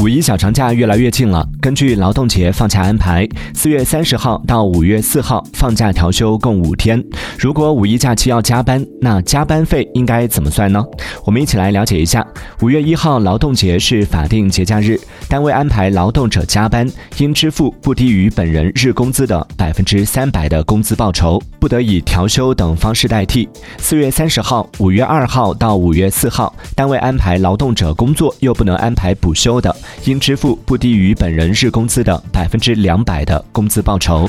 五一小长假越来越近了，根据劳动节放假安排，四月三十号到五月四号放假调休共五天。如果五一假期要加班，那加班费应该怎么算呢？我们一起来了解一下。五月一号劳动节是法定节假日，单位安排劳动者加班，应支付不低于本人日工资的百分之三百的工资报酬，不得以调休等方式代替。四月三十号、五月二号到五月四号，单位安排劳动者工作又不能安排补休的。应支付不低于本人日工资的百分之两百的工资报酬。